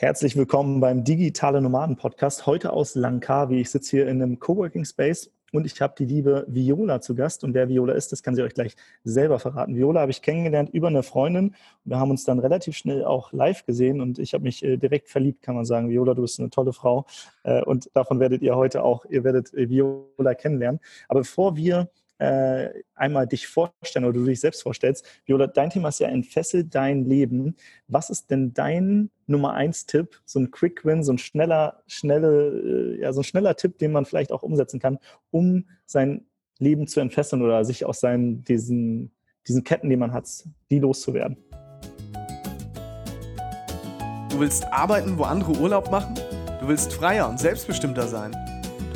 Herzlich willkommen beim Digitale Nomaden Podcast. Heute aus Langkawi. Ich sitze hier in einem Coworking Space und ich habe die liebe Viola zu Gast. Und wer Viola ist, das kann sie euch gleich selber verraten. Viola habe ich kennengelernt über eine Freundin. Wir haben uns dann relativ schnell auch live gesehen und ich habe mich äh, direkt verliebt, kann man sagen. Viola, du bist eine tolle Frau. Äh, und davon werdet ihr heute auch, ihr werdet äh, Viola kennenlernen. Aber bevor wir äh, einmal dich vorstellen oder du dich selbst vorstellst. Viola, dein Thema ist ja entfesselt dein Leben. Was ist denn dein Nummer eins Tipp, so ein Quick Win, so ein schneller, schnelle, äh, ja, so ein schneller Tipp, den man vielleicht auch umsetzen kann, um sein Leben zu entfesseln oder sich aus seinen, diesen, diesen Ketten, die man hat, die loszuwerden? Du willst arbeiten, wo andere Urlaub machen? Du willst freier und selbstbestimmter sein?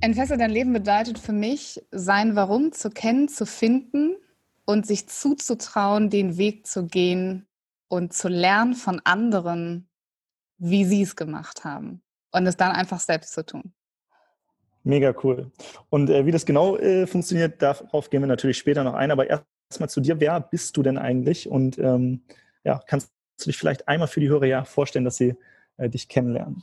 Entfessel dein Leben bedeutet für mich, sein Warum zu kennen, zu finden und sich zuzutrauen, den Weg zu gehen und zu lernen von anderen, wie sie es gemacht haben. Und es dann einfach selbst zu tun. Mega cool. Und äh, wie das genau äh, funktioniert, darauf gehen wir natürlich später noch ein. Aber erstmal zu dir, wer bist du denn eigentlich? Und ähm, ja, kannst du dich vielleicht einmal für die Hörer ja vorstellen, dass sie äh, dich kennenlernen?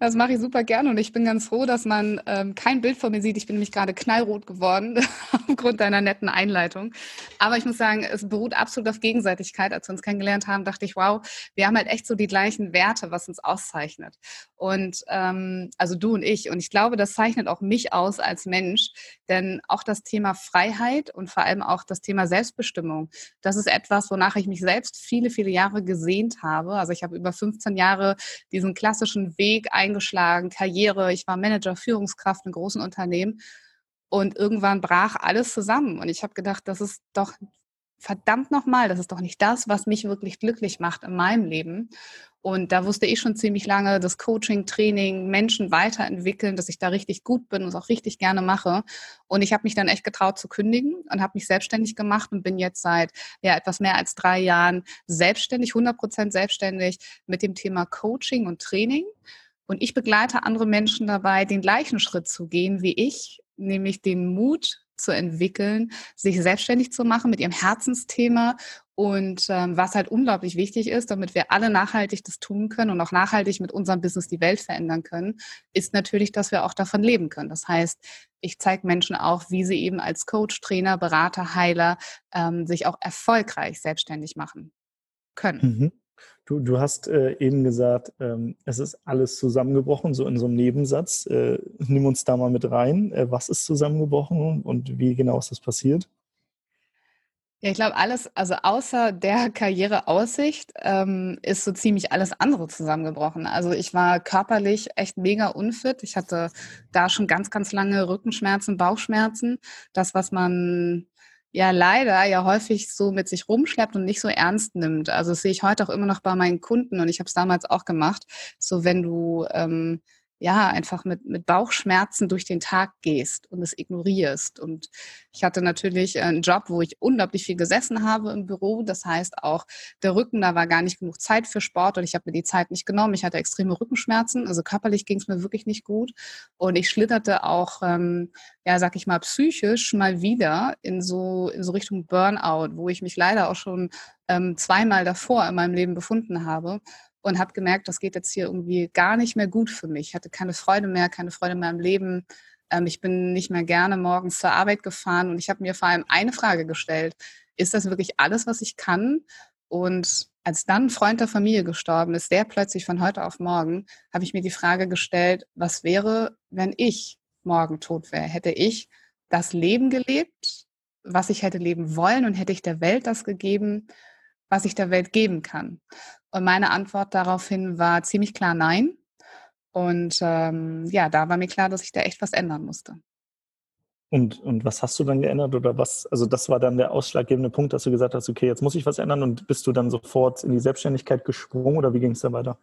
Das mache ich super gerne und ich bin ganz froh, dass man ähm, kein Bild von mir sieht. Ich bin nämlich gerade knallrot geworden aufgrund deiner netten Einleitung. Aber ich muss sagen, es beruht absolut auf Gegenseitigkeit. Als wir uns kennengelernt haben, dachte ich, wow, wir haben halt echt so die gleichen Werte, was uns auszeichnet. Und ähm, also du und ich. Und ich glaube, das zeichnet auch mich aus als Mensch, denn auch das Thema Freiheit und vor allem auch das Thema Selbstbestimmung, das ist etwas, wonach ich mich selbst viele, viele Jahre gesehnt habe. Also ich habe über 15 Jahre diesen klassischen Weg Weg eingeschlagen, Karriere. Ich war Manager, Führungskraft in großen Unternehmen. Und irgendwann brach alles zusammen. Und ich habe gedacht, das ist doch verdammt nochmal, das ist doch nicht das, was mich wirklich glücklich macht in meinem Leben. Und da wusste ich schon ziemlich lange, das Coaching, Training, Menschen weiterentwickeln, dass ich da richtig gut bin und es auch richtig gerne mache. Und ich habe mich dann echt getraut zu kündigen und habe mich selbstständig gemacht und bin jetzt seit ja, etwas mehr als drei Jahren selbstständig, 100 Prozent selbstständig mit dem Thema Coaching und Training. Und ich begleite andere Menschen dabei, den gleichen Schritt zu gehen wie ich, nämlich den Mut zu entwickeln, sich selbstständig zu machen mit ihrem Herzensthema und ähm, was halt unglaublich wichtig ist, damit wir alle nachhaltig das tun können und auch nachhaltig mit unserem Business die Welt verändern können, ist natürlich, dass wir auch davon leben können. Das heißt, ich zeige Menschen auch, wie sie eben als Coach, Trainer, Berater, Heiler ähm, sich auch erfolgreich selbstständig machen können. Mhm. Du, du hast äh, eben gesagt, ähm, es ist alles zusammengebrochen, so in so einem Nebensatz. Äh, nimm uns da mal mit rein. Äh, was ist zusammengebrochen und wie genau ist das passiert? Ja, ich glaube, alles, also außer der Karriereaussicht, ähm, ist so ziemlich alles andere zusammengebrochen. Also ich war körperlich echt mega unfit. Ich hatte da schon ganz, ganz lange Rückenschmerzen, Bauchschmerzen. Das, was man ja leider ja häufig so mit sich rumschleppt und nicht so ernst nimmt. Also das sehe ich heute auch immer noch bei meinen Kunden und ich habe es damals auch gemacht. So wenn du ähm, ja, einfach mit, mit Bauchschmerzen durch den Tag gehst und es ignorierst. Und ich hatte natürlich einen Job, wo ich unglaublich viel gesessen habe im Büro. Das heißt auch, der Rücken, da war gar nicht genug Zeit für Sport und ich habe mir die Zeit nicht genommen. Ich hatte extreme Rückenschmerzen, also körperlich ging es mir wirklich nicht gut. Und ich schlitterte auch, ähm, ja, sag ich mal, psychisch mal wieder in so, in so Richtung Burnout, wo ich mich leider auch schon ähm, zweimal davor in meinem Leben befunden habe und habe gemerkt, das geht jetzt hier irgendwie gar nicht mehr gut für mich. Ich hatte keine Freude mehr, keine Freude mehr im Leben. Ähm, ich bin nicht mehr gerne morgens zur Arbeit gefahren und ich habe mir vor allem eine Frage gestellt. Ist das wirklich alles, was ich kann? Und als dann ein Freund der Familie gestorben ist, der plötzlich von heute auf morgen, habe ich mir die Frage gestellt, was wäre, wenn ich morgen tot wäre? Hätte ich das Leben gelebt, was ich hätte leben wollen und hätte ich der Welt das gegeben, was ich der Welt geben kann? Und meine Antwort daraufhin war ziemlich klar nein. Und ähm, ja, da war mir klar, dass ich da echt was ändern musste. Und, und was hast du dann geändert oder was? Also das war dann der ausschlaggebende Punkt, dass du gesagt hast, okay, jetzt muss ich was ändern und bist du dann sofort in die Selbstständigkeit gesprungen oder wie ging es dann weiter?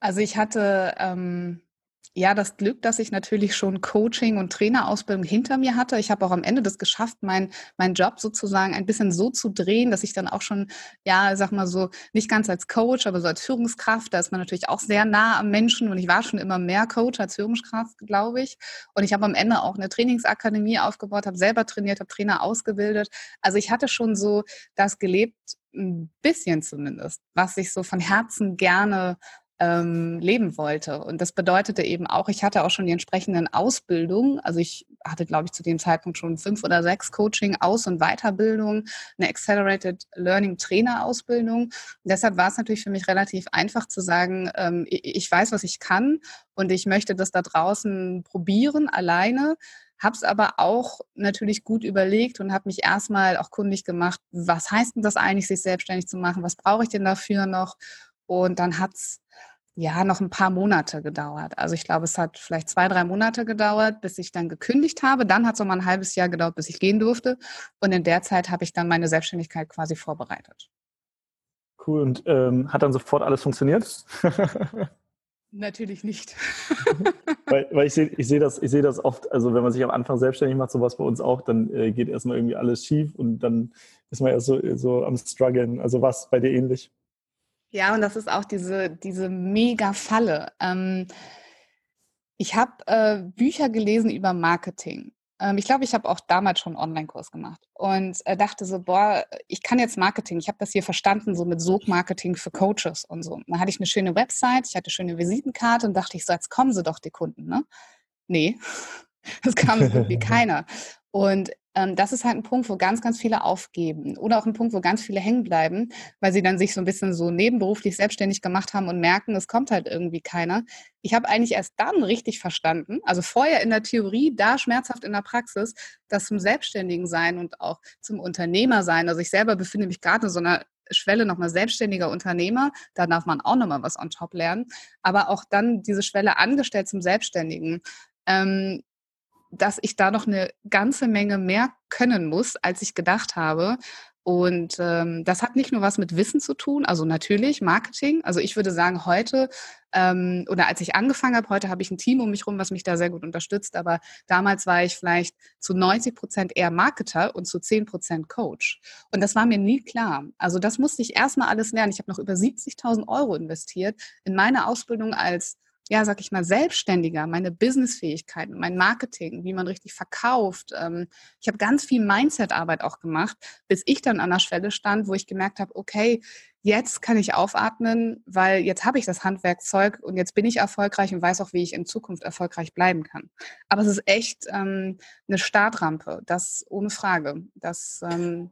Also ich hatte ähm, ja, das Glück, dass ich natürlich schon Coaching und Trainerausbildung hinter mir hatte. Ich habe auch am Ende das geschafft, meinen mein Job sozusagen ein bisschen so zu drehen, dass ich dann auch schon, ja, sag mal so, nicht ganz als Coach, aber so als Führungskraft, da ist man natürlich auch sehr nah am Menschen und ich war schon immer mehr Coach als Führungskraft, glaube ich. Und ich habe am Ende auch eine Trainingsakademie aufgebaut, habe selber trainiert, habe Trainer ausgebildet. Also ich hatte schon so das gelebt, ein bisschen zumindest, was ich so von Herzen gerne ähm, leben wollte. Und das bedeutete eben auch, ich hatte auch schon die entsprechenden Ausbildungen. Also ich hatte, glaube ich, zu dem Zeitpunkt schon fünf oder sechs Coaching, Aus- und Weiterbildungen, eine Accelerated Learning Trainer Ausbildung. Deshalb war es natürlich für mich relativ einfach zu sagen, ähm, ich weiß, was ich kann und ich möchte das da draußen probieren, alleine habe es aber auch natürlich gut überlegt und habe mich erstmal auch kundig gemacht, was heißt denn das eigentlich, sich selbstständig zu machen, was brauche ich denn dafür noch? Und dann hat es ja, noch ein paar Monate gedauert. Also ich glaube, es hat vielleicht zwei, drei Monate gedauert, bis ich dann gekündigt habe. Dann hat es nochmal ein halbes Jahr gedauert, bis ich gehen durfte. Und in der Zeit habe ich dann meine Selbstständigkeit quasi vorbereitet. Cool. Und ähm, hat dann sofort alles funktioniert? Natürlich nicht. weil, weil, ich sehe ich seh das, seh das oft, also wenn man sich am Anfang selbstständig macht, sowas bei uns auch, dann äh, geht erstmal irgendwie alles schief und dann ist man erst so, so am struggeln. Also was bei dir ähnlich? Ja, und das ist auch diese, diese mega Falle. Ähm, ich habe äh, Bücher gelesen über Marketing. Ähm, ich glaube, ich habe auch damals schon einen Online-Kurs gemacht und äh, dachte so, boah, ich kann jetzt Marketing. Ich habe das hier verstanden, so mit Sog-Marketing für Coaches und so. Dann hatte ich eine schöne Website, ich hatte eine schöne Visitenkarte und dachte ich so, jetzt kommen sie doch, die Kunden, ne? Nee, das kam so gut wie keiner. Und ähm, das ist halt ein Punkt, wo ganz, ganz viele aufgeben oder auch ein Punkt, wo ganz viele hängen bleiben, weil sie dann sich so ein bisschen so nebenberuflich selbstständig gemacht haben und merken, es kommt halt irgendwie keiner. Ich habe eigentlich erst dann richtig verstanden, also vorher in der Theorie, da schmerzhaft in der Praxis, dass zum Selbstständigen sein und auch zum Unternehmer sein, also ich selber befinde mich gerade in so einer Schwelle nochmal selbstständiger Unternehmer, da darf man auch nochmal was on top lernen, aber auch dann diese Schwelle angestellt zum Selbstständigen. Ähm, dass ich da noch eine ganze Menge mehr können muss, als ich gedacht habe. Und ähm, das hat nicht nur was mit Wissen zu tun, also natürlich Marketing. Also ich würde sagen, heute ähm, oder als ich angefangen habe, heute habe ich ein Team um mich herum, was mich da sehr gut unterstützt. Aber damals war ich vielleicht zu 90 Prozent eher Marketer und zu 10 Prozent Coach. Und das war mir nie klar. Also das musste ich erstmal alles lernen. Ich habe noch über 70.000 Euro investiert in meine Ausbildung als ja, sag ich mal, selbstständiger, meine Businessfähigkeiten, mein Marketing, wie man richtig verkauft. Ähm, ich habe ganz viel Mindset-Arbeit auch gemacht, bis ich dann an der Schwelle stand, wo ich gemerkt habe, okay, jetzt kann ich aufatmen, weil jetzt habe ich das Handwerkzeug und jetzt bin ich erfolgreich und weiß auch, wie ich in Zukunft erfolgreich bleiben kann. Aber es ist echt ähm, eine Startrampe, das ohne Frage. Das, ähm,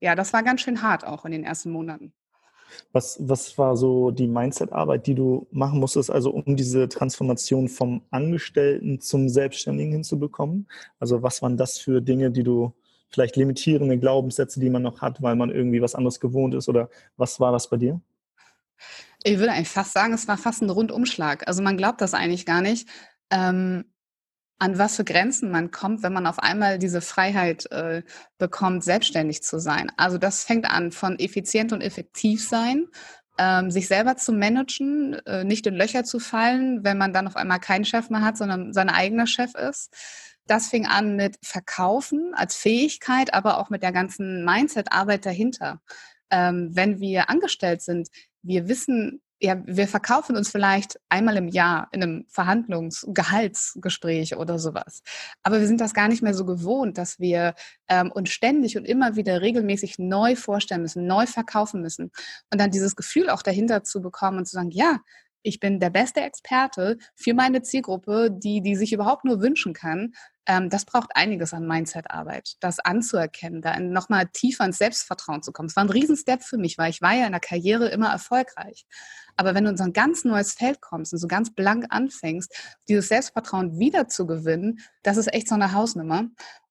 ja, das war ganz schön hart auch in den ersten Monaten. Was, was war so die Mindset-Arbeit, die du machen musstest, also um diese Transformation vom Angestellten zum Selbstständigen hinzubekommen? Also was waren das für Dinge, die du vielleicht limitierende Glaubenssätze, die man noch hat, weil man irgendwie was anderes gewohnt ist? Oder was war das bei dir? Ich würde eigentlich fast sagen, es war fast ein Rundumschlag. Also man glaubt das eigentlich gar nicht. Ähm, an was für Grenzen man kommt, wenn man auf einmal diese Freiheit äh, bekommt, selbstständig zu sein. Also das fängt an von effizient und effektiv sein, ähm, sich selber zu managen, äh, nicht in Löcher zu fallen, wenn man dann auf einmal keinen Chef mehr hat, sondern sein eigener Chef ist. Das fing an mit Verkaufen als Fähigkeit, aber auch mit der ganzen Mindset-Arbeit dahinter. Ähm, wenn wir angestellt sind, wir wissen ja, wir verkaufen uns vielleicht einmal im Jahr in einem Verhandlungsgehaltsgespräch oder sowas. Aber wir sind das gar nicht mehr so gewohnt, dass wir ähm, uns ständig und immer wieder regelmäßig neu vorstellen müssen, neu verkaufen müssen. Und dann dieses Gefühl auch dahinter zu bekommen und zu sagen, ja, ich bin der beste Experte für meine Zielgruppe, die, die sich überhaupt nur wünschen kann. Ähm, das braucht einiges an Mindset-Arbeit, das anzuerkennen, da nochmal tiefer ins Selbstvertrauen zu kommen. Es war ein Riesenstep für mich, weil ich war ja in der Karriere immer erfolgreich. Aber wenn du in so ein ganz neues Feld kommst und so ganz blank anfängst, dieses Selbstvertrauen wieder zu gewinnen, das ist echt so eine Hausnummer.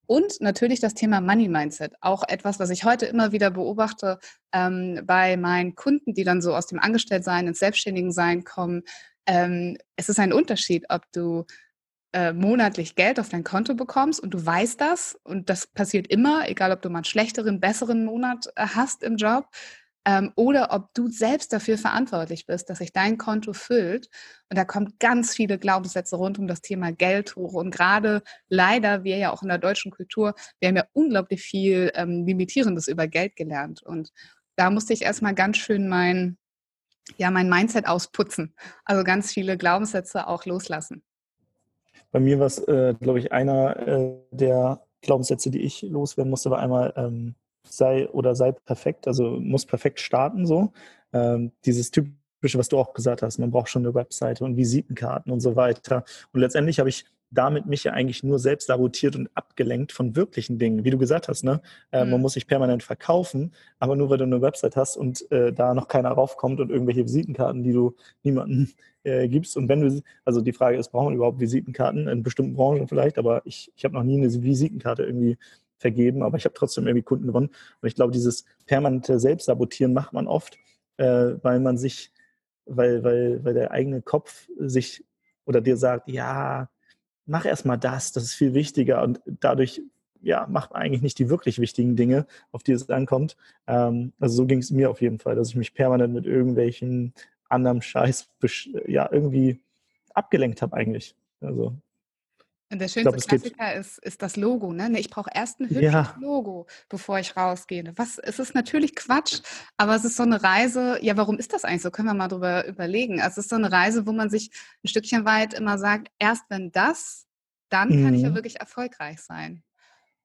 Und natürlich das Thema Money Mindset, auch etwas, was ich heute immer wieder beobachte ähm, bei meinen Kunden, die dann so aus dem Angestelltsein ins Selbstständigensein kommen. Ähm, es ist ein Unterschied, ob du äh, monatlich Geld auf dein Konto bekommst und du weißt das und das passiert immer, egal ob du mal einen schlechteren, besseren Monat äh, hast im Job ähm, oder ob du selbst dafür verantwortlich bist, dass sich dein Konto füllt. Und da kommen ganz viele Glaubenssätze rund um das Thema Geld hoch. Und gerade leider, wir ja auch in der deutschen Kultur, wir haben ja unglaublich viel ähm, Limitierendes über Geld gelernt. Und da musste ich erstmal ganz schön mein, ja, mein Mindset ausputzen. Also ganz viele Glaubenssätze auch loslassen. Bei mir war es, äh, glaube ich, einer äh, der Glaubenssätze, die ich loswerden musste, war einmal, ähm, sei oder sei perfekt, also muss perfekt starten so. Ähm, dieses typische, was du auch gesagt hast, man braucht schon eine Webseite und Visitenkarten und so weiter. Und letztendlich habe ich damit mich ja eigentlich nur selbst sabotiert und abgelenkt von wirklichen Dingen. Wie du gesagt hast, ne? Äh, mhm. Man muss sich permanent verkaufen, aber nur weil du eine Website hast und äh, da noch keiner raufkommt und irgendwelche Visitenkarten, die du niemandem äh, gibst. Und wenn du, also die Frage ist, brauchen wir überhaupt Visitenkarten in bestimmten Branchen vielleicht, aber ich, ich habe noch nie eine Visitenkarte irgendwie vergeben, aber ich habe trotzdem irgendwie Kunden gewonnen. Und ich glaube, dieses permanente Selbstsabotieren macht man oft, äh, weil man sich, weil, weil, weil der eigene Kopf sich oder dir sagt, ja, mach erstmal das, das ist viel wichtiger und dadurch ja, macht man eigentlich nicht die wirklich wichtigen Dinge, auf die es ankommt. Ähm, also so ging es mir auf jeden Fall, dass ich mich permanent mit irgendwelchen anderem Scheiß ja irgendwie abgelenkt habe eigentlich. Also und der schönste glaub, Klassiker ist, ist das Logo. Ne? Ich brauche erst ein hübsches ja. Logo, bevor ich rausgehe. Was, es ist natürlich Quatsch, aber es ist so eine Reise. Ja, warum ist das eigentlich so? Können wir mal drüber überlegen. Also es ist so eine Reise, wo man sich ein Stückchen weit immer sagt, erst wenn das, dann mhm. kann ich ja mhm. wirklich erfolgreich sein.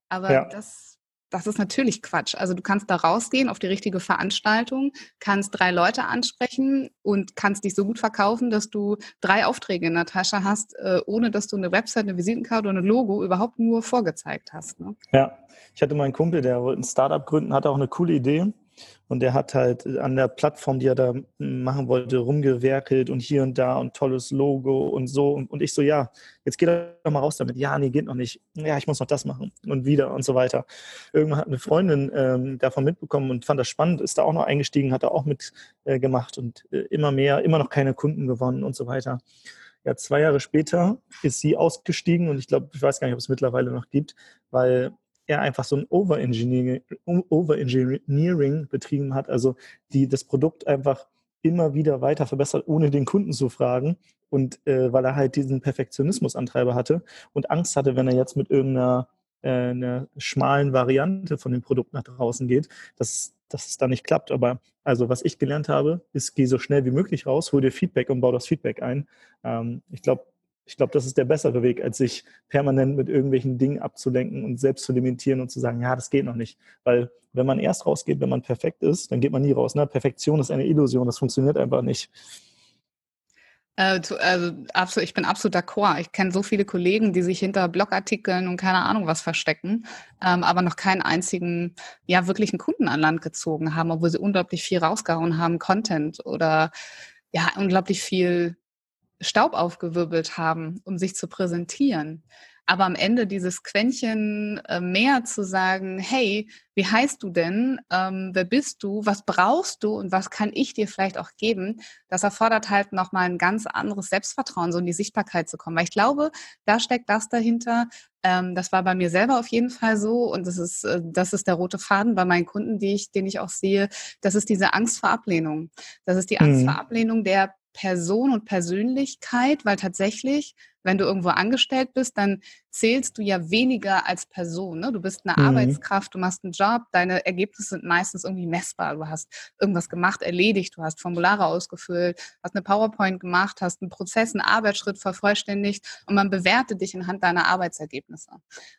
Aber ja. das das ist natürlich Quatsch. Also du kannst da rausgehen auf die richtige Veranstaltung, kannst drei Leute ansprechen und kannst dich so gut verkaufen, dass du drei Aufträge in der Tasche hast, äh, ohne dass du eine Website, eine Visitenkarte oder ein Logo überhaupt nur vorgezeigt hast. Ne? Ja, ich hatte meinen Kumpel, der wollte ein Startup gründen, hatte auch eine coole Idee. Und der hat halt an der Plattform, die er da machen wollte, rumgewerkelt und hier und da und tolles Logo und so. Und, ich so, ja, jetzt geht er doch mal raus damit. Ja, nee, geht noch nicht. Ja, ich muss noch das machen und wieder und so weiter. Irgendwann hat eine Freundin ähm, davon mitbekommen und fand das spannend, ist da auch noch eingestiegen, hat da auch mitgemacht äh, und äh, immer mehr, immer noch keine Kunden gewonnen und so weiter. Ja, zwei Jahre später ist sie ausgestiegen und ich glaube, ich weiß gar nicht, ob es mittlerweile noch gibt, weil er einfach so ein Overengineering, Overengineering betrieben hat, also die das Produkt einfach immer wieder weiter verbessert, ohne den Kunden zu fragen. Und äh, weil er halt diesen Perfektionismusantreiber hatte und Angst hatte, wenn er jetzt mit irgendeiner äh, einer schmalen Variante von dem Produkt nach draußen geht, dass, dass es da nicht klappt. Aber also was ich gelernt habe, ist, geh so schnell wie möglich raus, hol dir Feedback und bau das Feedback ein. Ähm, ich glaube, ich glaube, das ist der bessere Weg, als sich permanent mit irgendwelchen Dingen abzulenken und selbst zu limitieren und zu sagen, ja, das geht noch nicht. Weil wenn man erst rausgeht, wenn man perfekt ist, dann geht man nie raus. Ne? Perfektion ist eine Illusion, das funktioniert einfach nicht. Äh, also absolut, ich bin absolut d'accord. Ich kenne so viele Kollegen, die sich hinter Blogartikeln und keine Ahnung was verstecken, ähm, aber noch keinen einzigen, ja, wirklichen Kunden an Land gezogen haben, obwohl sie unglaublich viel rausgehauen haben, Content oder ja, unglaublich viel Staub aufgewirbelt haben, um sich zu präsentieren. Aber am Ende dieses Quäntchen äh, mehr zu sagen, hey, wie heißt du denn? Ähm, wer bist du? Was brauchst du? Und was kann ich dir vielleicht auch geben? Das erfordert halt nochmal ein ganz anderes Selbstvertrauen, so in die Sichtbarkeit zu kommen. Weil ich glaube, da steckt das dahinter. Ähm, das war bei mir selber auf jeden Fall so. Und das ist, äh, das ist der rote Faden bei meinen Kunden, die ich, den ich auch sehe. Das ist diese Angst vor Ablehnung. Das ist die Angst mhm. vor Ablehnung der Person und Persönlichkeit, weil tatsächlich, wenn du irgendwo angestellt bist, dann zählst du ja weniger als Person. Ne? Du bist eine mhm. Arbeitskraft, du machst einen Job, deine Ergebnisse sind meistens irgendwie messbar. Du hast irgendwas gemacht, erledigt, du hast Formulare ausgefüllt, hast eine PowerPoint gemacht, hast einen Prozess, einen Arbeitsschritt vervollständigt und man bewertet dich anhand deiner Arbeitsergebnisse.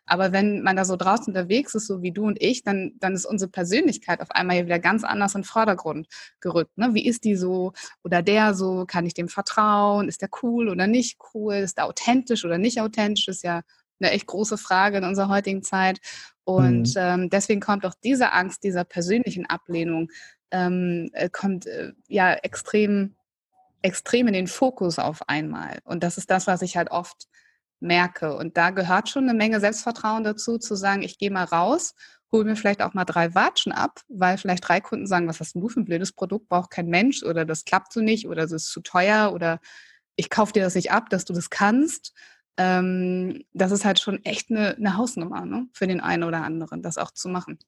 Aber wenn man da so draußen unterwegs ist, so wie du und ich, dann, dann ist unsere Persönlichkeit auf einmal wieder ganz anders in den Vordergrund gerückt. Ne? Wie ist die so oder der so? Kann ich dem vertrauen? Ist der cool oder nicht cool? Ist der authentisch oder nicht authentisch? Ist ja eine echt große Frage in unserer heutigen Zeit. Und mhm. ähm, deswegen kommt auch diese Angst dieser persönlichen Ablehnung, ähm, äh, kommt äh, ja extrem, extrem in den Fokus auf einmal. Und das ist das, was ich halt oft merke. Und da gehört schon eine Menge Selbstvertrauen dazu, zu sagen, ich gehe mal raus, hole mir vielleicht auch mal drei Watschen ab, weil vielleicht drei Kunden sagen, was hast du für ein blödes Produkt, braucht kein Mensch oder das klappt so nicht oder es ist zu teuer oder ich kaufe dir das nicht ab, dass du das kannst ähm, das ist halt schon echt eine, eine Hausnummer ne? für den einen oder anderen, das auch zu machen.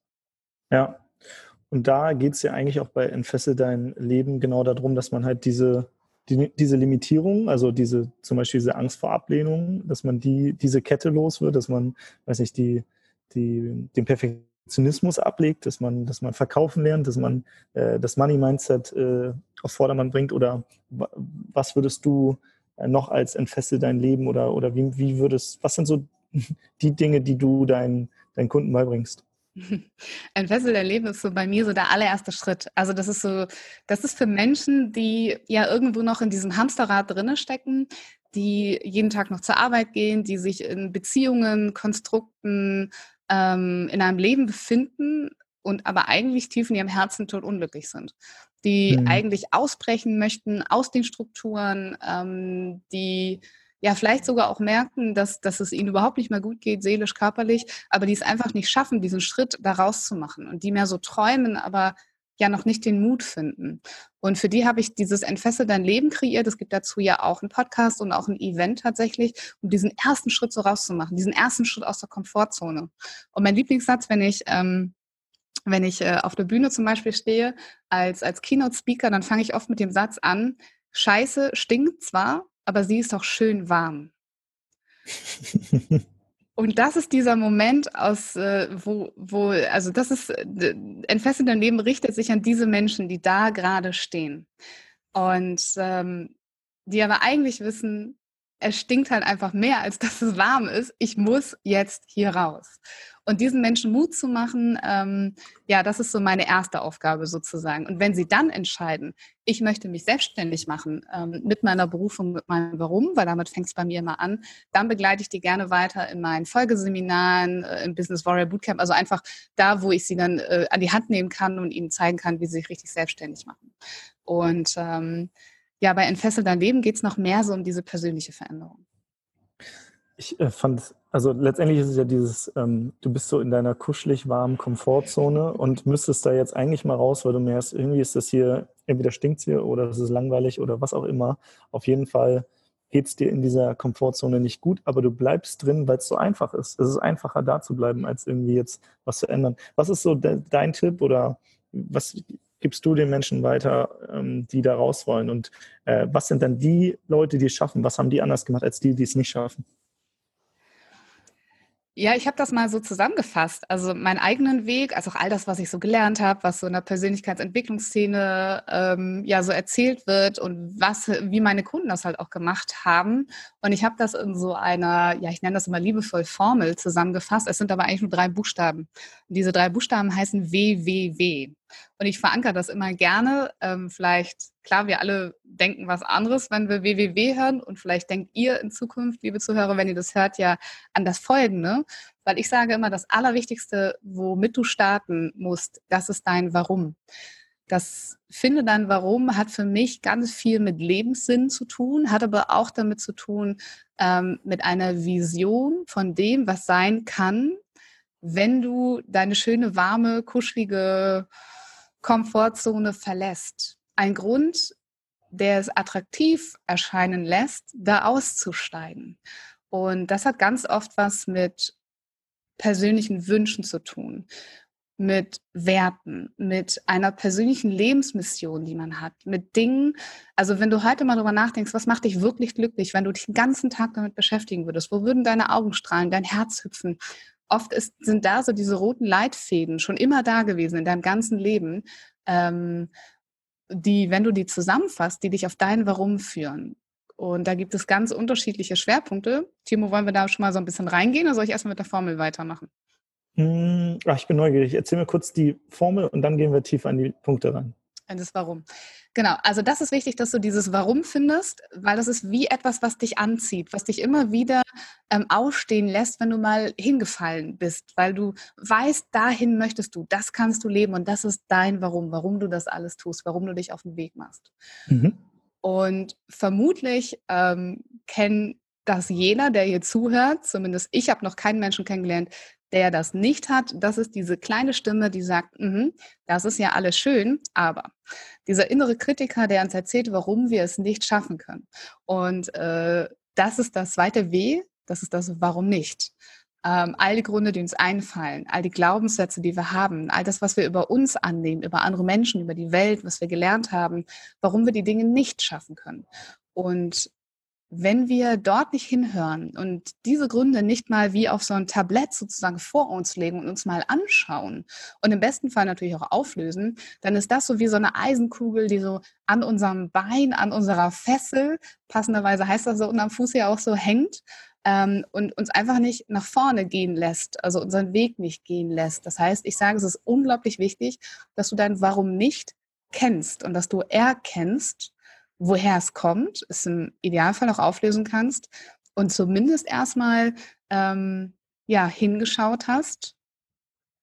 Ja. und da geht es ja eigentlich auch bei Entfessel dein Leben genau darum, dass man halt diese, die, diese Limitierung, also diese, zum Beispiel diese Angst vor Ablehnung, dass man die, diese Kette los wird, dass man, weiß nicht, die, die, den Perfektionismus ablegt, dass man, dass man verkaufen lernt, dass man äh, das Money-Mindset äh, auf Vordermann bringt oder was würdest du äh, noch als Entfessel dein Leben oder, oder wie, wie würdest, was sind so die Dinge, die du deinen, deinen Kunden beibringst? Ein Fessel der Leben ist so bei mir so der allererste Schritt. Also das ist so, das ist für Menschen, die ja irgendwo noch in diesem Hamsterrad drinne stecken, die jeden Tag noch zur Arbeit gehen, die sich in Beziehungen, Konstrukten, ähm, in einem Leben befinden und aber eigentlich tief in ihrem Herzen tot unglücklich sind. Die mhm. eigentlich ausbrechen möchten aus den Strukturen, ähm, die ja vielleicht sogar auch merken, dass, dass es ihnen überhaupt nicht mehr gut geht, seelisch, körperlich, aber die es einfach nicht schaffen, diesen Schritt da rauszumachen und die mehr so träumen, aber ja noch nicht den Mut finden. Und für die habe ich dieses Entfessel dein Leben kreiert. Es gibt dazu ja auch einen Podcast und auch ein Event tatsächlich, um diesen ersten Schritt so rauszumachen, diesen ersten Schritt aus der Komfortzone. Und mein Lieblingssatz, wenn ich ähm, wenn ich äh, auf der Bühne zum Beispiel stehe als, als Keynote-Speaker, dann fange ich oft mit dem Satz an, Scheiße stinkt zwar, aber sie ist doch schön warm. Und das ist dieser Moment aus, äh, wo, wo, also das ist, äh, Entfesselt Leben richtet sich an diese Menschen, die da gerade stehen. Und ähm, die aber eigentlich wissen, es stinkt halt einfach mehr, als dass es warm ist. Ich muss jetzt hier raus. Und diesen Menschen Mut zu machen, ähm, ja, das ist so meine erste Aufgabe sozusagen. Und wenn sie dann entscheiden, ich möchte mich selbstständig machen ähm, mit meiner Berufung, mit meinem Warum, weil damit fängt es bei mir immer an, dann begleite ich die gerne weiter in meinen Folgeseminaren, äh, im Business Warrior Bootcamp, also einfach da, wo ich sie dann äh, an die Hand nehmen kann und ihnen zeigen kann, wie sie sich richtig selbstständig machen. Und ähm, ja, bei Entfessel dein Leben geht es noch mehr so um diese persönliche Veränderung. Ich äh, fand, also letztendlich ist es ja dieses, ähm, du bist so in deiner kuschelig warmen Komfortzone und müsstest da jetzt eigentlich mal raus, weil du merkst, irgendwie ist das hier, entweder stinkt es hier oder es ist langweilig oder was auch immer. Auf jeden Fall geht es dir in dieser Komfortzone nicht gut, aber du bleibst drin, weil es so einfach ist. Es ist einfacher da zu bleiben, als irgendwie jetzt was zu ändern. Was ist so de dein Tipp oder was gibst du den Menschen weiter, ähm, die da raus wollen? Und äh, was sind dann die Leute, die es schaffen? Was haben die anders gemacht als die, die es nicht schaffen? Ja, ich habe das mal so zusammengefasst. Also meinen eigenen Weg, also auch all das, was ich so gelernt habe, was so in der Persönlichkeitsentwicklungsszene ähm, ja so erzählt wird und was, wie meine Kunden das halt auch gemacht haben. Und ich habe das in so einer, ja, ich nenne das immer liebevoll Formel zusammengefasst. Es sind aber eigentlich nur drei Buchstaben. Und diese drei Buchstaben heißen WWW. Und ich verankere das immer gerne. Ähm, vielleicht, klar, wir alle denken was anderes, wenn wir WWW hören. Und vielleicht denkt ihr in Zukunft, liebe Zuhörer, wenn ihr das hört, ja an das Folgende. Weil ich sage immer, das Allerwichtigste, womit du starten musst, das ist dein Warum. Das Finde dein Warum hat für mich ganz viel mit Lebenssinn zu tun, hat aber auch damit zu tun, ähm, mit einer Vision von dem, was sein kann, wenn du deine schöne, warme, kuschelige Komfortzone verlässt. Ein Grund, der es attraktiv erscheinen lässt, da auszusteigen. Und das hat ganz oft was mit persönlichen Wünschen zu tun, mit Werten, mit einer persönlichen Lebensmission, die man hat, mit Dingen. Also wenn du heute mal darüber nachdenkst, was macht dich wirklich glücklich, wenn du dich den ganzen Tag damit beschäftigen würdest, wo würden deine Augen strahlen, dein Herz hüpfen? oft ist, sind da so diese roten Leitfäden schon immer da gewesen in deinem ganzen Leben, ähm, die, wenn du die zusammenfasst, die dich auf dein Warum führen. Und da gibt es ganz unterschiedliche Schwerpunkte. Timo, wollen wir da schon mal so ein bisschen reingehen oder soll ich erstmal mit der Formel weitermachen? Hm, ach, ich bin neugierig. Erzähl mir kurz die Formel und dann gehen wir tiefer an die Punkte rein. Das Warum. Genau, also das ist wichtig, dass du dieses Warum findest, weil das ist wie etwas, was dich anzieht, was dich immer wieder ähm, ausstehen lässt, wenn du mal hingefallen bist, weil du weißt, dahin möchtest du, das kannst du leben und das ist dein Warum, warum du das alles tust, warum du dich auf den Weg machst. Mhm. Und vermutlich ähm, kennt das jeder, der hier zuhört, zumindest ich habe noch keinen Menschen kennengelernt, der das nicht hat, das ist diese kleine Stimme, die sagt, mm das ist ja alles schön, aber dieser innere Kritiker, der uns erzählt, warum wir es nicht schaffen können. Und äh, das ist das zweite W, das ist das Warum nicht. ähm, all die Gründe, die uns einfallen, all die Glaubenssätze, die wir haben, all das, was wir über uns annehmen, über andere Menschen, über die Welt, was wir gelernt haben, warum wir die Dinge nicht schaffen können. Und wenn wir dort nicht hinhören und diese Gründe nicht mal wie auf so ein Tablett sozusagen vor uns legen und uns mal anschauen und im besten Fall natürlich auch auflösen, dann ist das so wie so eine Eisenkugel, die so an unserem Bein, an unserer Fessel, passenderweise heißt das so unterm Fuß ja auch so hängt ähm, und uns einfach nicht nach vorne gehen lässt, also unseren Weg nicht gehen lässt. Das heißt, ich sage, es ist unglaublich wichtig, dass du dein Warum nicht kennst und dass du erkennst, woher es kommt, es im Idealfall auch auflösen kannst und zumindest erstmal ähm, ja, hingeschaut hast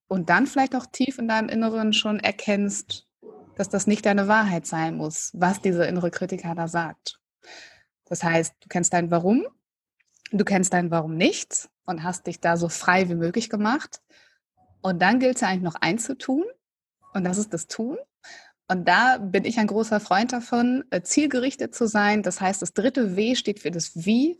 und dann vielleicht auch tief in deinem Inneren schon erkennst, dass das nicht deine Wahrheit sein muss, was dieser innere Kritiker da sagt. Das heißt, du kennst dein Warum, du kennst dein Warum nicht und hast dich da so frei wie möglich gemacht. Und dann gilt es eigentlich noch einzutun und das ist das Tun. Und da bin ich ein großer Freund davon, äh, zielgerichtet zu sein. Das heißt, das dritte W steht für das Wie.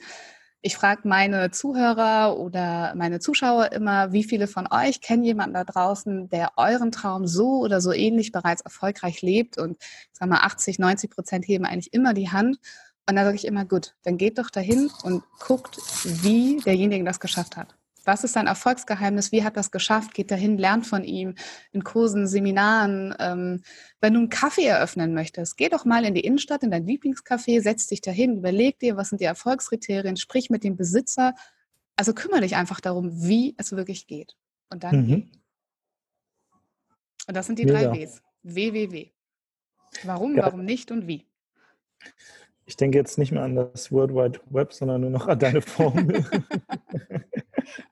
Ich frage meine Zuhörer oder meine Zuschauer immer, wie viele von euch kennen jemanden da draußen, der euren Traum so oder so ähnlich bereits erfolgreich lebt? Und ich sage mal, 80, 90 Prozent heben eigentlich immer die Hand. Und da sage ich immer, gut, dann geht doch dahin und guckt, wie derjenige das geschafft hat. Was ist sein Erfolgsgeheimnis? Wie hat das geschafft? Geht dahin, lernt von ihm in Kursen, Seminaren. Ähm, wenn du einen Kaffee eröffnen möchtest, geh doch mal in die Innenstadt, in dein Lieblingscafé, setz dich dahin, überleg dir, was sind die Erfolgskriterien, sprich mit dem Besitzer. Also kümmere dich einfach darum, wie es wirklich geht. Und dann mhm. Und das sind die Mega. drei Ws. WWW. Warum, ja. warum nicht und wie. Ich denke jetzt nicht mehr an das World Wide Web, sondern nur noch an deine Formel.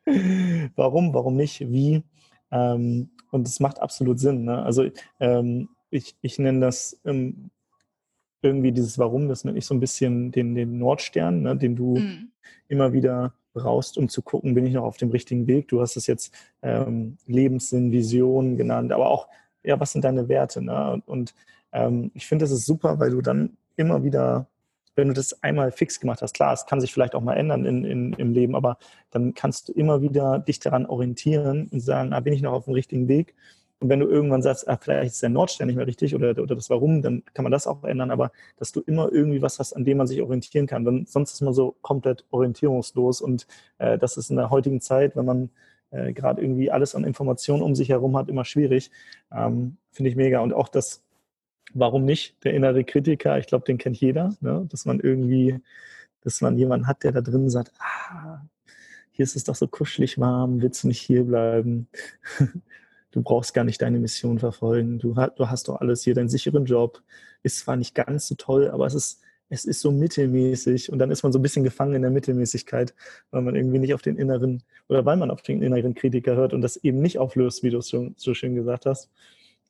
Warum, warum nicht, wie? Ähm, und es macht absolut Sinn. Ne? Also ähm, ich, ich nenne das ähm, irgendwie dieses Warum, das nenne ich so ein bisschen den, den Nordstern, ne, den du mhm. immer wieder brauchst, um zu gucken, bin ich noch auf dem richtigen Weg. Du hast es jetzt ähm, Lebenssinn, Vision genannt, aber auch, ja, was sind deine Werte? Ne? Und, und ähm, ich finde, das ist super, weil du dann immer wieder wenn du das einmal fix gemacht hast, klar, es kann sich vielleicht auch mal ändern in, in, im Leben, aber dann kannst du immer wieder dich daran orientieren und sagen, ah, bin ich noch auf dem richtigen Weg? Und wenn du irgendwann sagst, ah, vielleicht ist der Nordstern nicht mehr richtig oder, oder das Warum, dann kann man das auch ändern, aber dass du immer irgendwie was hast, an dem man sich orientieren kann. Denn sonst ist man so komplett orientierungslos und äh, das ist in der heutigen Zeit, wenn man äh, gerade irgendwie alles an Informationen um sich herum hat, immer schwierig. Ähm, Finde ich mega. Und auch das warum nicht? Der innere Kritiker, ich glaube, den kennt jeder, ne? dass man irgendwie, dass man jemanden hat, der da drin sagt, ah, hier ist es doch so kuschelig warm, willst du nicht hier bleiben? du brauchst gar nicht deine Mission verfolgen, du, du hast doch alles hier, deinen sicheren Job, ist zwar nicht ganz so toll, aber es ist, es ist so mittelmäßig und dann ist man so ein bisschen gefangen in der Mittelmäßigkeit, weil man irgendwie nicht auf den inneren oder weil man auf den inneren Kritiker hört und das eben nicht auflöst, wie du es so schön gesagt hast.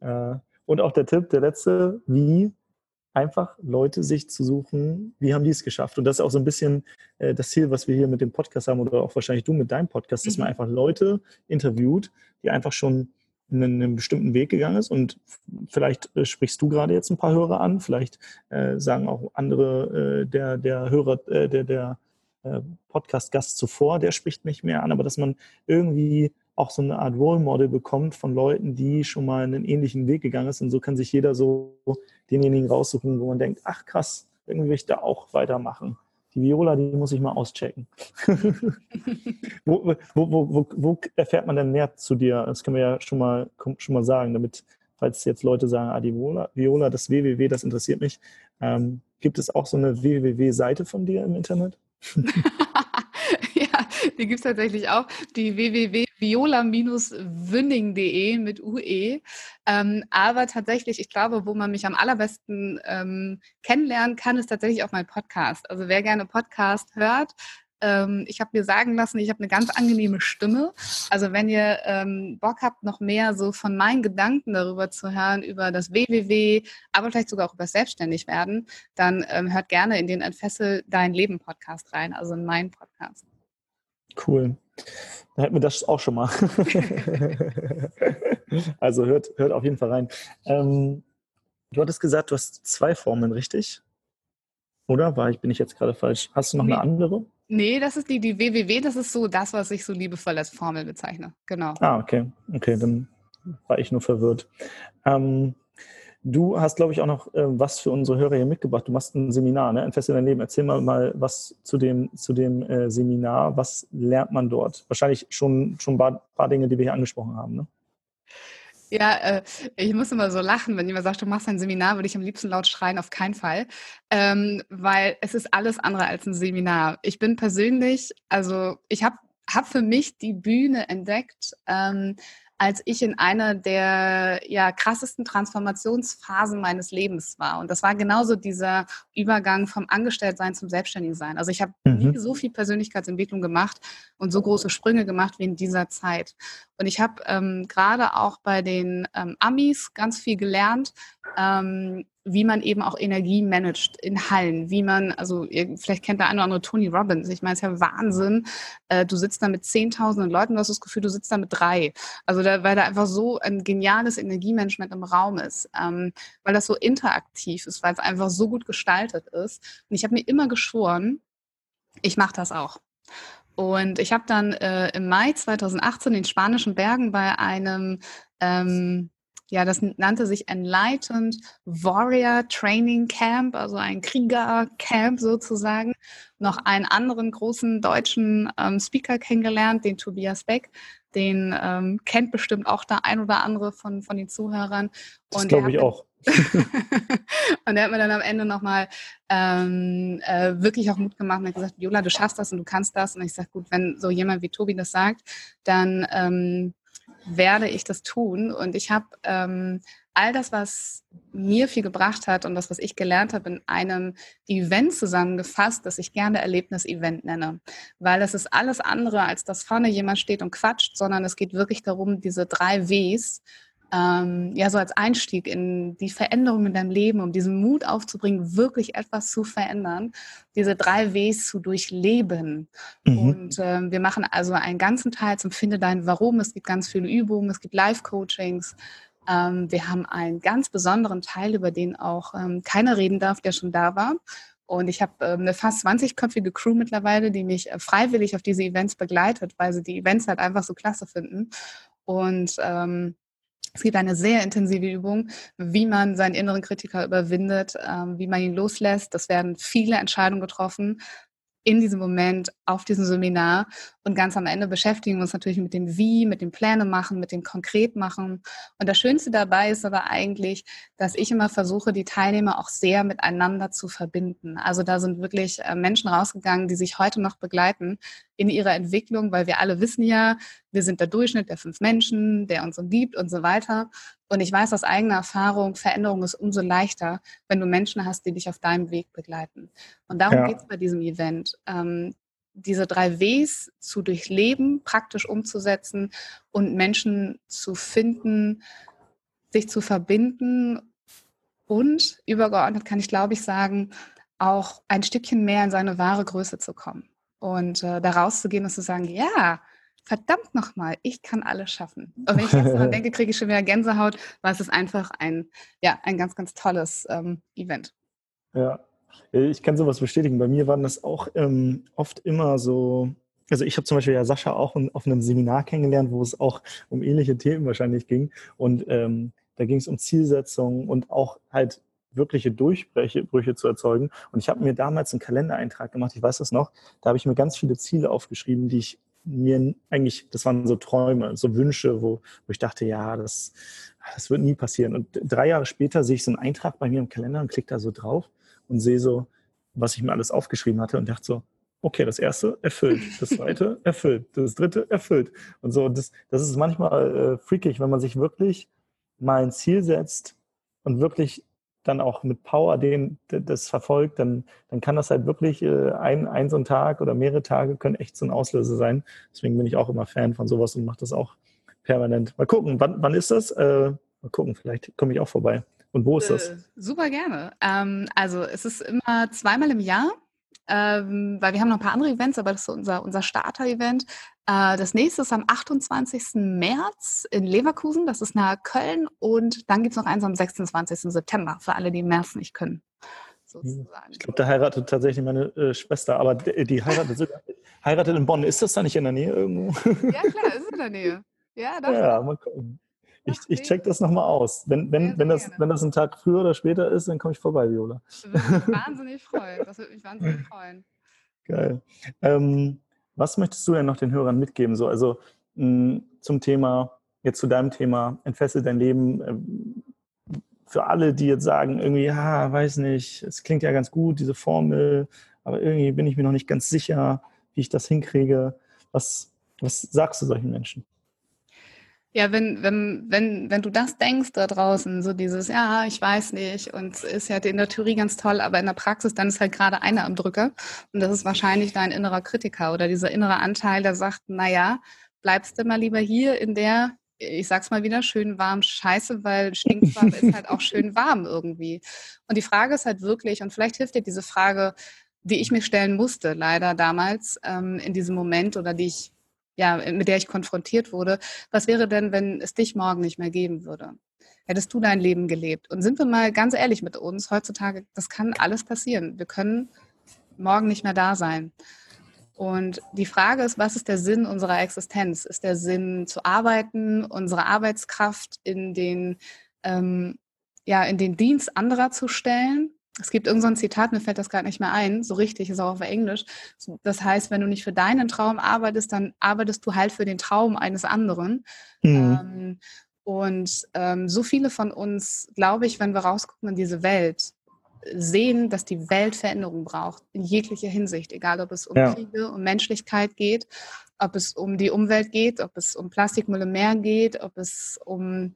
Äh, und auch der Tipp, der letzte, wie einfach Leute sich zu suchen, wie haben die es geschafft? Und das ist auch so ein bisschen äh, das Ziel, was wir hier mit dem Podcast haben oder auch wahrscheinlich du mit deinem Podcast, dass man mhm. einfach Leute interviewt, die einfach schon einen, einen bestimmten Weg gegangen ist. Und vielleicht äh, sprichst du gerade jetzt ein paar Hörer an, vielleicht äh, sagen auch andere äh, der, der Hörer, äh, der, der äh, Podcast-Gast zuvor, der spricht mich mehr an, aber dass man irgendwie auch so eine Art Role Model bekommt von Leuten, die schon mal einen ähnlichen Weg gegangen sind. Und so kann sich jeder so denjenigen raussuchen, wo man denkt, ach krass, irgendwie will ich da auch weitermachen. Die Viola, die muss ich mal auschecken. wo, wo, wo, wo, erfährt man denn mehr zu dir? Das können wir ja schon mal, schon mal sagen, damit, falls jetzt Leute sagen, ah, die Viola, Viola das www, das interessiert mich. Ähm, gibt es auch so eine www-Seite von dir im Internet? Die gibt es tatsächlich auch, die www.viola-wünning.de mit UE. Ähm, aber tatsächlich, ich glaube, wo man mich am allerbesten ähm, kennenlernen kann, ist tatsächlich auch mein Podcast. Also wer gerne Podcast hört, ähm, ich habe mir sagen lassen, ich habe eine ganz angenehme Stimme. Also wenn ihr ähm, Bock habt, noch mehr so von meinen Gedanken darüber zu hören, über das WWW, aber vielleicht sogar auch über das Selbstständigwerden, dann ähm, hört gerne in den Entfessel Dein Leben Podcast rein, also in meinen Podcast. Cool. Dann hätten wir das auch schon mal. also hört, hört auf jeden Fall rein. Ähm, du hattest gesagt, du hast zwei Formen, richtig? Oder war ich, bin ich jetzt gerade falsch? Hast du noch nee. eine andere? Nee, das ist die, die WWW, das ist so das, was ich so liebevoll als Formel bezeichne. Genau. Ah, okay. Okay, dann war ich nur verwirrt. Ähm, du hast, glaube ich, auch noch äh, was für unsere Hörer hier mitgebracht. Du machst ein Seminar, ne? Ein Fest in dein Leben. Erzähl mal, mal was zu dem, zu dem äh, Seminar. Was lernt man dort? Wahrscheinlich schon, schon ein paar, paar Dinge, die wir hier angesprochen haben, ne? Ja, äh, ich muss immer so lachen, wenn jemand sagt, du machst ein Seminar, würde ich am liebsten laut schreien, auf keinen Fall, ähm, weil es ist alles andere als ein Seminar. Ich bin persönlich, also ich habe hab für mich die Bühne entdeckt, ähm, als ich in einer der ja, krassesten Transformationsphasen meines Lebens war. Und das war genauso dieser Übergang vom Angestelltsein zum Selbstständigsein. Also ich habe mhm. nie so viel Persönlichkeitsentwicklung gemacht und so große Sprünge gemacht wie in dieser Zeit. Und ich habe ähm, gerade auch bei den ähm, Amis ganz viel gelernt, ähm, wie man eben auch Energie managt in Hallen, wie man, also vielleicht kennt der eine oder andere Tony Robbins, ich meine, es ist ja Wahnsinn, äh, du sitzt da mit zehntausenden Leuten, du hast das Gefühl, du sitzt da mit drei, also da, weil da einfach so ein geniales Energiemanagement im Raum ist, ähm, weil das so interaktiv ist, weil es einfach so gut gestaltet ist. Und ich habe mir immer geschworen, ich mache das auch. Und ich habe dann äh, im Mai 2018 in den spanischen Bergen bei einem ähm, ja, das nannte sich Enlightened Warrior Training Camp, also ein Kriegercamp sozusagen. Noch einen anderen großen deutschen ähm, Speaker kennengelernt, den Tobias Beck. Den ähm, kennt bestimmt auch der ein oder andere von, von den Zuhörern. das glaube ich auch. und er hat mir dann am Ende nochmal ähm, äh, wirklich auch Mut gemacht und hat gesagt, Viola, du schaffst das und du kannst das. Und ich sage, gut, wenn so jemand wie Tobi das sagt, dann ähm, werde ich das tun. Und ich habe ähm, all das, was mir viel gebracht hat und das, was ich gelernt habe, in einem Event zusammengefasst, das ich gerne Erlebnis-Event nenne. Weil es ist alles andere, als dass vorne jemand steht und quatscht, sondern es geht wirklich darum, diese drei Ws ähm, ja, so als Einstieg in die Veränderung in deinem Leben, um diesen Mut aufzubringen, wirklich etwas zu verändern, diese drei Ws zu durchleben. Mhm. Und ähm, wir machen also einen ganzen Teil zum Finde dein Warum. Es gibt ganz viele Übungen, es gibt Live-Coachings. Ähm, wir haben einen ganz besonderen Teil, über den auch ähm, keiner reden darf, der schon da war. Und ich habe ähm, eine fast 20-köpfige Crew mittlerweile, die mich äh, freiwillig auf diese Events begleitet, weil sie die Events halt einfach so klasse finden. Und ähm, es gibt eine sehr intensive Übung, wie man seinen inneren Kritiker überwindet, ähm, wie man ihn loslässt. Das werden viele Entscheidungen getroffen in diesem Moment auf diesem Seminar. Und ganz am Ende beschäftigen wir uns natürlich mit dem Wie, mit dem Pläne machen, mit dem Konkret machen. Und das Schönste dabei ist aber eigentlich, dass ich immer versuche, die Teilnehmer auch sehr miteinander zu verbinden. Also da sind wirklich äh, Menschen rausgegangen, die sich heute noch begleiten in ihrer Entwicklung, weil wir alle wissen ja, wir sind der Durchschnitt der fünf Menschen, der uns umgibt und so weiter. Und ich weiß aus eigener Erfahrung, Veränderung ist umso leichter, wenn du Menschen hast, die dich auf deinem Weg begleiten. Und darum ja. geht es bei diesem Event. Ähm, diese drei Ws zu durchleben, praktisch umzusetzen und Menschen zu finden, sich zu verbinden und übergeordnet kann ich, glaube ich, sagen, auch ein Stückchen mehr in seine wahre Größe zu kommen und äh, da rauszugehen und zu sagen, ja, verdammt nochmal, ich kann alles schaffen. Und wenn ich jetzt daran denke, kriege ich schon wieder Gänsehaut, weil es ist einfach ein, ja, ein ganz, ganz tolles ähm, Event. Ja, ich kann sowas bestätigen. Bei mir waren das auch ähm, oft immer so, also ich habe zum Beispiel ja Sascha auch auf einem Seminar kennengelernt, wo es auch um ähnliche Themen wahrscheinlich ging. Und ähm, da ging es um Zielsetzungen und auch halt wirkliche Durchbrüche Brüche zu erzeugen. Und ich habe mir damals einen Kalendereintrag gemacht, ich weiß das noch, da habe ich mir ganz viele Ziele aufgeschrieben, die ich mir eigentlich, das waren so Träume, so Wünsche, wo, wo ich dachte, ja, das, das wird nie passieren. Und drei Jahre später sehe ich so einen Eintrag bei mir im Kalender und klicke da so drauf und sehe so, was ich mir alles aufgeschrieben hatte und dachte so, okay, das erste erfüllt, das zweite erfüllt, das dritte erfüllt. Und so, das, das ist manchmal äh, freakig, wenn man sich wirklich mal ein Ziel setzt und wirklich dann auch mit Power den, das verfolgt, dann, dann kann das halt wirklich äh, ein, ein so ein Tag oder mehrere Tage können echt so ein Auslöser sein. Deswegen bin ich auch immer Fan von sowas und mache das auch permanent. Mal gucken, wann, wann ist das? Äh, mal gucken, vielleicht komme ich auch vorbei. Und wo ist das? Äh, super gerne. Ähm, also es ist immer zweimal im Jahr ähm, weil wir haben noch ein paar andere Events, aber das ist unser, unser Starter-Event. Äh, das nächste ist am 28. März in Leverkusen, das ist nahe Köln. Und dann gibt es noch eins am 26. September für alle, die im März nicht können. sozusagen. Ich glaube, der heiratet tatsächlich meine äh, Schwester, aber die, die heiratet, heiratet in Bonn. Ist das da nicht in der Nähe irgendwo? Ja, klar, ist in der Nähe. Ja, das ja mal gucken. Ich, ich check das nochmal aus. Wenn, wenn, wenn, das, wenn das ein Tag früher oder später ist, dann komme ich vorbei, Viola. Das würde mich wahnsinnig freuen. Das würde mich wahnsinnig freuen. Geil. Ähm, was möchtest du denn noch den Hörern mitgeben? So, also mh, zum Thema, jetzt zu deinem Thema, entfessel dein Leben. Ähm, für alle, die jetzt sagen, irgendwie, ja, weiß nicht, es klingt ja ganz gut, diese Formel, aber irgendwie bin ich mir noch nicht ganz sicher, wie ich das hinkriege. Was, was sagst du solchen Menschen? Ja, wenn, wenn, wenn, wenn du das denkst da draußen, so dieses, ja, ich weiß nicht, und ist ja in der Theorie ganz toll, aber in der Praxis, dann ist halt gerade einer am Drücker. Und das ist wahrscheinlich dein innerer Kritiker oder dieser innere Anteil, der sagt, naja, bleibst du mal lieber hier in der, ich sag's mal wieder, schön warm Scheiße, weil Stinkfarbe ist halt auch schön warm irgendwie. Und die Frage ist halt wirklich, und vielleicht hilft dir diese Frage, die ich mir stellen musste, leider damals ähm, in diesem Moment oder die ich ja, mit der ich konfrontiert wurde. Was wäre denn, wenn es dich morgen nicht mehr geben würde? Hättest du dein Leben gelebt? Und sind wir mal ganz ehrlich mit uns, heutzutage, das kann alles passieren. Wir können morgen nicht mehr da sein. Und die Frage ist, was ist der Sinn unserer Existenz? Ist der Sinn zu arbeiten, unsere Arbeitskraft in den, ähm, ja, in den Dienst anderer zu stellen? Es gibt irgendein so Zitat, mir fällt das gerade nicht mehr ein, so richtig, ist auch auf Englisch. Das heißt, wenn du nicht für deinen Traum arbeitest, dann arbeitest du halt für den Traum eines anderen. Mhm. Ähm, und ähm, so viele von uns, glaube ich, wenn wir rausgucken in diese Welt, sehen, dass die Welt Veränderung braucht, in jeglicher Hinsicht, egal ob es um ja. Kriege, um Menschlichkeit geht, ob es um die Umwelt geht, ob es um Plastikmüll im Meer geht, ob es um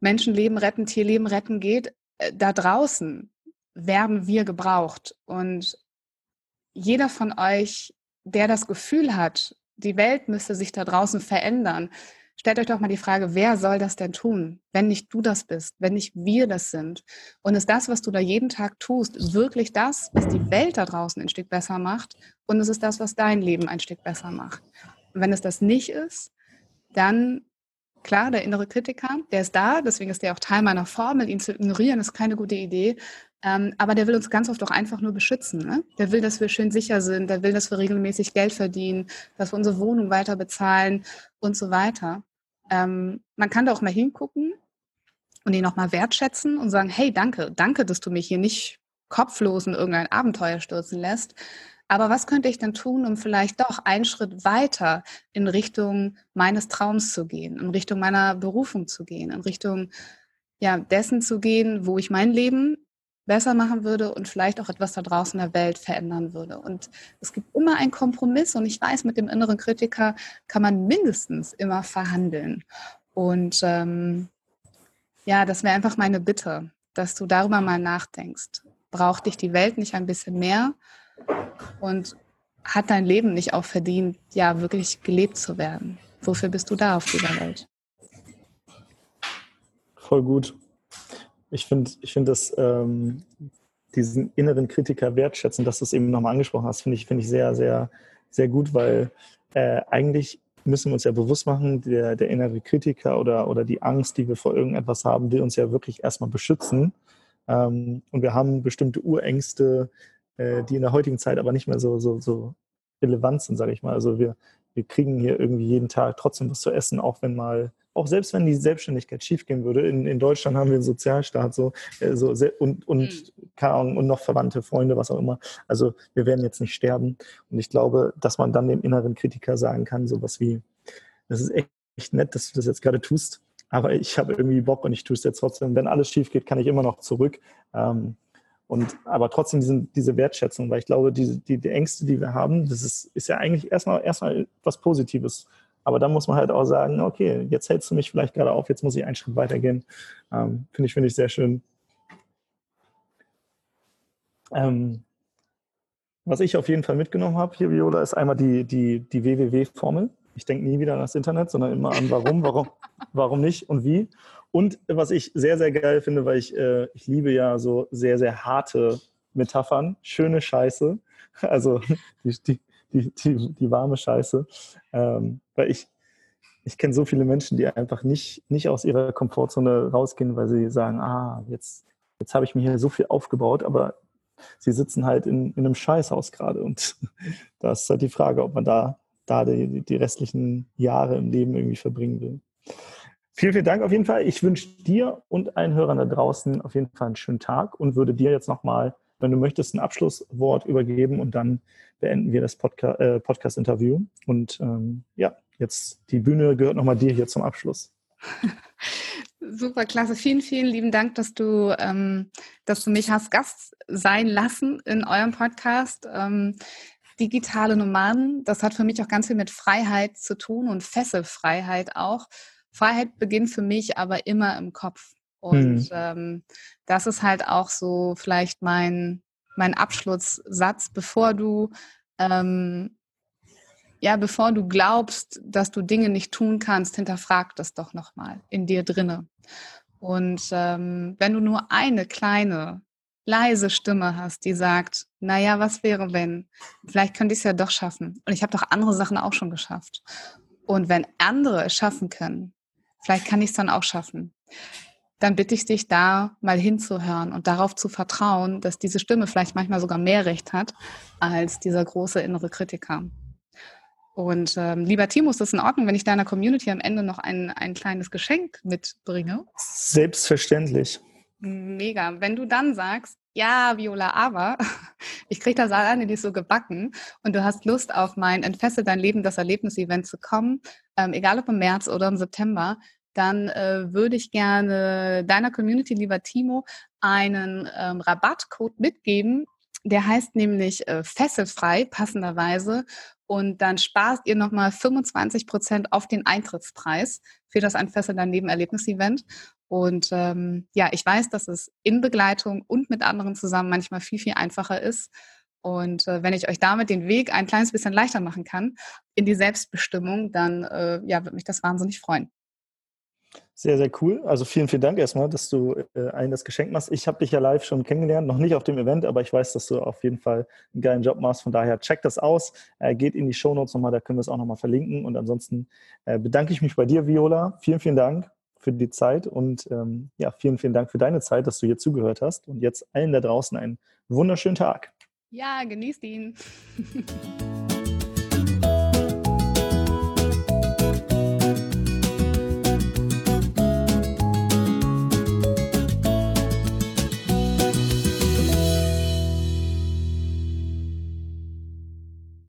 Menschenleben retten, Tierleben retten geht. Äh, da draußen werden wir gebraucht. Und jeder von euch, der das Gefühl hat, die Welt müsste sich da draußen verändern, stellt euch doch mal die Frage, wer soll das denn tun, wenn nicht du das bist, wenn nicht wir das sind? Und ist das, was du da jeden Tag tust, wirklich das, was die Welt da draußen ein Stück besser macht? Und ist es das, was dein Leben ein Stück besser macht? Und wenn es das nicht ist, dann Klar, der innere Kritiker, der ist da, deswegen ist der auch Teil meiner Formel. Ihn zu ignorieren ist keine gute Idee. Ähm, aber der will uns ganz oft auch einfach nur beschützen. Ne? Der will, dass wir schön sicher sind, der will, dass wir regelmäßig Geld verdienen, dass wir unsere Wohnung weiter bezahlen und so weiter. Ähm, man kann da auch mal hingucken und ihn nochmal wertschätzen und sagen, hey, danke, danke, dass du mich hier nicht kopflos in irgendein Abenteuer stürzen lässt. Aber was könnte ich denn tun, um vielleicht doch einen Schritt weiter in Richtung meines Traums zu gehen, in Richtung meiner Berufung zu gehen, in Richtung ja, dessen zu gehen, wo ich mein Leben besser machen würde und vielleicht auch etwas da draußen in der Welt verändern würde. Und es gibt immer einen Kompromiss und ich weiß, mit dem inneren Kritiker kann man mindestens immer verhandeln. Und ähm, ja, das wäre einfach meine Bitte, dass du darüber mal nachdenkst. Braucht dich die Welt nicht ein bisschen mehr? Und hat dein Leben nicht auch verdient, ja, wirklich gelebt zu werden? Wofür bist du da auf dieser Welt? Voll gut. Ich finde, ich finde das, ähm, diesen inneren Kritiker wertschätzen, dass du es eben nochmal angesprochen hast, finde ich, finde ich sehr, sehr, sehr gut, weil äh, eigentlich müssen wir uns ja bewusst machen, der, der innere Kritiker oder, oder die Angst, die wir vor irgendetwas haben, will uns ja wirklich erstmal beschützen. Ähm, und wir haben bestimmte Urängste, äh, die in der heutigen Zeit aber nicht mehr so, so, so relevant sind, sage ich mal. Also wir, wir kriegen hier irgendwie jeden Tag trotzdem was zu essen, auch wenn mal, auch selbst wenn die Selbstständigkeit schiefgehen würde. In, in Deutschland haben wir einen Sozialstaat so, äh, so und, und, mhm. und noch Verwandte, Freunde, was auch immer. Also wir werden jetzt nicht sterben. Und ich glaube, dass man dann dem inneren Kritiker sagen kann, sowas wie, das ist echt, echt nett, dass du das jetzt gerade tust, aber ich habe irgendwie Bock und ich tue es jetzt trotzdem. Wenn alles schief geht, kann ich immer noch zurück. Ähm, und aber trotzdem diesen, diese Wertschätzung, weil ich glaube, die, die, die Ängste, die wir haben, das ist, ist ja eigentlich erstmal erstmal was Positives. Aber dann muss man halt auch sagen, okay, jetzt hältst du mich vielleicht gerade auf, jetzt muss ich einen Schritt weitergehen. Ähm, finde ich, finde ich sehr schön. Ähm, was ich auf jeden Fall mitgenommen habe hier, Viola, ist einmal die, die, die WWW-Formel. Ich denke nie wieder an das Internet, sondern immer an warum, warum, warum nicht und wie. Und was ich sehr, sehr geil finde, weil ich, äh, ich liebe ja so sehr, sehr harte Metaphern, schöne Scheiße, also die, die, die, die, die warme Scheiße, ähm, weil ich, ich kenne so viele Menschen, die einfach nicht, nicht aus ihrer Komfortzone rausgehen, weil sie sagen, ah, jetzt, jetzt habe ich mir hier so viel aufgebaut, aber sie sitzen halt in, in einem Scheißhaus gerade. Und da ist halt die Frage, ob man da, da die, die restlichen Jahre im Leben irgendwie verbringen will. Vielen, vielen Dank auf jeden Fall. Ich wünsche dir und allen Hörern da draußen auf jeden Fall einen schönen Tag und würde dir jetzt nochmal, wenn du möchtest, ein Abschlusswort übergeben und dann beenden wir das Podca äh, Podcast-Interview. Und ähm, ja, jetzt die Bühne gehört nochmal dir hier zum Abschluss. Super, klasse. Vielen, vielen lieben Dank, dass du, ähm, dass du mich hast Gast sein lassen in eurem Podcast. Ähm, digitale Nomaden, das hat für mich auch ganz viel mit Freiheit zu tun und Fesselfreiheit auch. Freiheit beginnt für mich aber immer im Kopf. Und hm. ähm, das ist halt auch so vielleicht mein, mein Abschlusssatz, bevor du ähm, ja, bevor du glaubst, dass du Dinge nicht tun kannst, hinterfrag das doch nochmal in dir drinne. Und ähm, wenn du nur eine kleine, leise Stimme hast, die sagt, naja, was wäre wenn? Vielleicht könnte ich es ja doch schaffen. Und ich habe doch andere Sachen auch schon geschafft. Und wenn andere es schaffen können, vielleicht kann ich es dann auch schaffen. Dann bitte ich dich da mal hinzuhören und darauf zu vertrauen, dass diese Stimme vielleicht manchmal sogar mehr Recht hat als dieser große innere Kritiker. Und ähm, lieber Timo, ist das in Ordnung, wenn ich deiner Community am Ende noch ein, ein kleines Geschenk mitbringe? Selbstverständlich. Mega. Wenn du dann sagst, ja, Viola, aber ich kriege das alle nicht so gebacken und du hast Lust auf mein Entfessel dein Leben, das Erlebnis-Event zu kommen, ähm, egal ob im März oder im September, dann äh, würde ich gerne deiner Community, lieber Timo, einen ähm, Rabattcode mitgeben. Der heißt nämlich äh, fesselfrei, passenderweise. Und dann sparst ihr nochmal 25 Prozent auf den Eintrittspreis für das Ein Fessel daneben Erlebnis-Event. Und ähm, ja, ich weiß, dass es in Begleitung und mit anderen zusammen manchmal viel, viel einfacher ist. Und äh, wenn ich euch damit den Weg ein kleines bisschen leichter machen kann in die Selbstbestimmung, dann äh, ja, würde mich das wahnsinnig freuen. Sehr, sehr cool. Also vielen, vielen Dank erstmal, dass du äh, allen das Geschenk machst. Ich habe dich ja live schon kennengelernt, noch nicht auf dem Event, aber ich weiß, dass du auf jeden Fall einen geilen Job machst. Von daher check das aus, äh, geht in die Show Notes nochmal, da können wir es auch nochmal verlinken. Und ansonsten äh, bedanke ich mich bei dir, Viola. Vielen, vielen Dank für die Zeit und ähm, ja, vielen, vielen Dank für deine Zeit, dass du hier zugehört hast. Und jetzt allen da draußen einen wunderschönen Tag. Ja, genießt ihn.